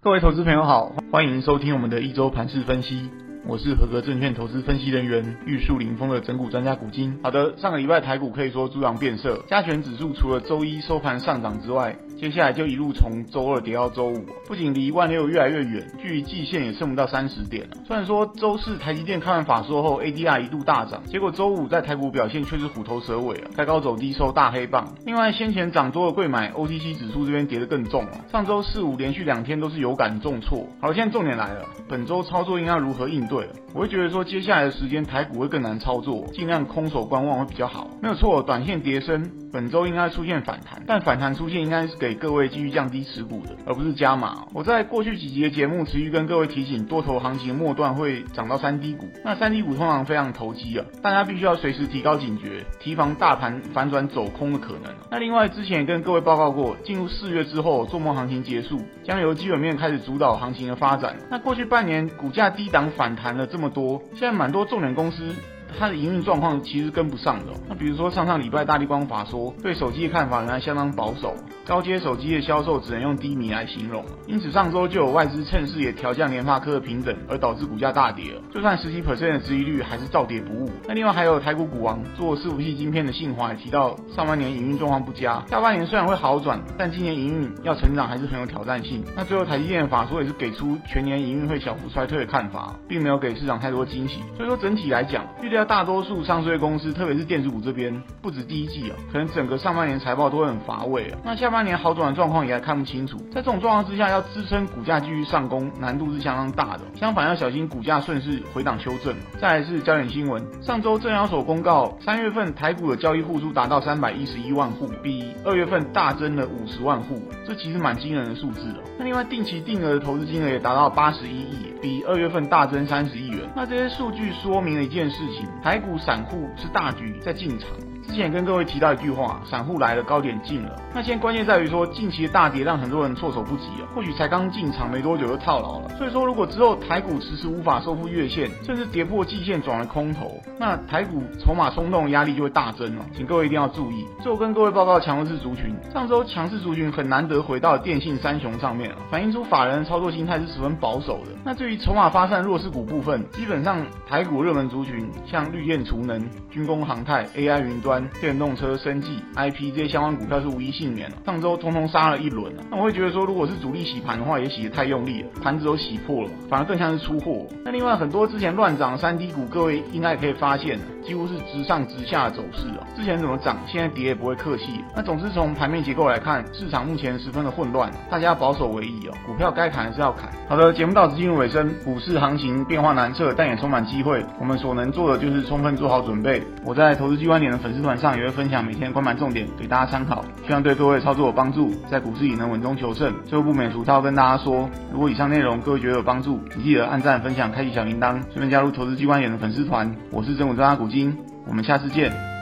各位投资朋友好，欢迎收听我们的一周盘势分析。我是合格证券投资分析人员玉树临风的整股专家古今。好的，上个礼拜台股可以说猪羊变色，加权指数除了周一收盘上涨之外，接下来就一路从周二跌到周五，不仅离万六越来越远，距离季线也剩不到三十点了。虽然说周四台积电看完法说后，ADR 一度大涨，结果周五在台股表现却是虎头蛇尾啊，开高走低收大黑棒。另外，先前涨多的贵买 OTC 指数这边跌得更重了，上周四五连续两天都是有感重挫。好，现在重点来了，本周操作应该如何应对？我会觉得说，接下来的时间台股会更难操作，尽量空手观望会比较好。没有错，短线跌深，本周应该出现反弹，但反弹出现应该是给给各位继续降低持股的，而不是加码。我在过去几集的节目持续跟各位提醒，多头行情末段会涨到三低股，那三低股通常非常投机啊，大家必须要随时提高警觉，提防大盘反转走空的可能。那另外之前也跟各位报告过，进入四月之后，做梦行情结束，将由基本面开始主导行情的发展。那过去半年股价低档反弹了这么多，现在蛮多重点公司。它的营运状况其实跟不上的。那比如说上上礼拜大立光法说，对手机的看法仍然相当保守，高阶手机的销售只能用低迷来形容。因此上周就有外资趁势也调降联发科的平等，而导致股价大跌了。就算十几 percent 的殖利率，还是照跌不误。那另外还有台股股王做伺服器晶片的信华也提到，上半年营运状况不佳，下半年虽然会好转，但今年营运要成长还是很有挑战性。那最后台积电的法说也是给出全年营运会小幅衰退的看法，并没有给市场太多惊喜。所以说整体来讲，预料大多数上市公司，特别是电子股这边，不止第一季啊，可能整个上半年财报都会很乏味啊。那下半年好转的状况也还看不清楚。在这种状况之下，要支撑股价继续上攻，难度是相当大的。相反，要小心股价顺势回档修正。再来是焦点新闻，上周证交所公告，三月份台股的交易户数达到三百一十一万户，比二月份大增了五十万户，这其实蛮惊人的数字哦。那另外定期定额的投资金额也达到八十一亿，比二月份大增三十亿元。那这些数据说明了一件事情，台股散户是大举在进场。之前跟各位提到一句话，散户来了，高点进了。那现在关键在于说，近期的大跌让很多人措手不及啊，或许才刚进场没多久就套牢了。所以说，如果之后台股迟迟无法收复月线，甚至跌破季线转为空头，那台股筹码松动压力就会大增了。请各位一定要注意。最后跟各位报告强势族群，上周强势族群很难得回到电信三雄上面了，反映出法人的操作心态是十分保守的。那至于筹码发散弱势股部分，基本上台股热门族群像绿电储能、军工航太、AI 云端。电动车、生技、IP 这些相关股票是无一幸免了，上周通通杀了一轮啊。那我会觉得说，如果是主力洗盘的话，也洗得太用力了，盘子都洗破了，反而更像是出货。那另外很多之前乱涨三低股，各位应该也可以发现，几乎是直上直下的走势哦。之前怎么涨，现在跌也不会客气。那总之从盘面结构来看，市场目前十分的混乱，大家保守为宜哦。股票该砍还是要砍。好的，节目到此进入尾声，股市行情变化难测，但也充满机会。我们所能做的就是充分做好准备。我在投资机关点的粉丝团上也会分享每天关盘重点给大家参考，希望对各位操作有帮助，在股市里能稳中求胜。最后不免俗套跟大家说，如果以上内容各位觉得有帮助，请记得按赞、分享、开启小铃铛，顺便加入投资机关点的粉丝团。我是整股专家古我们下次见。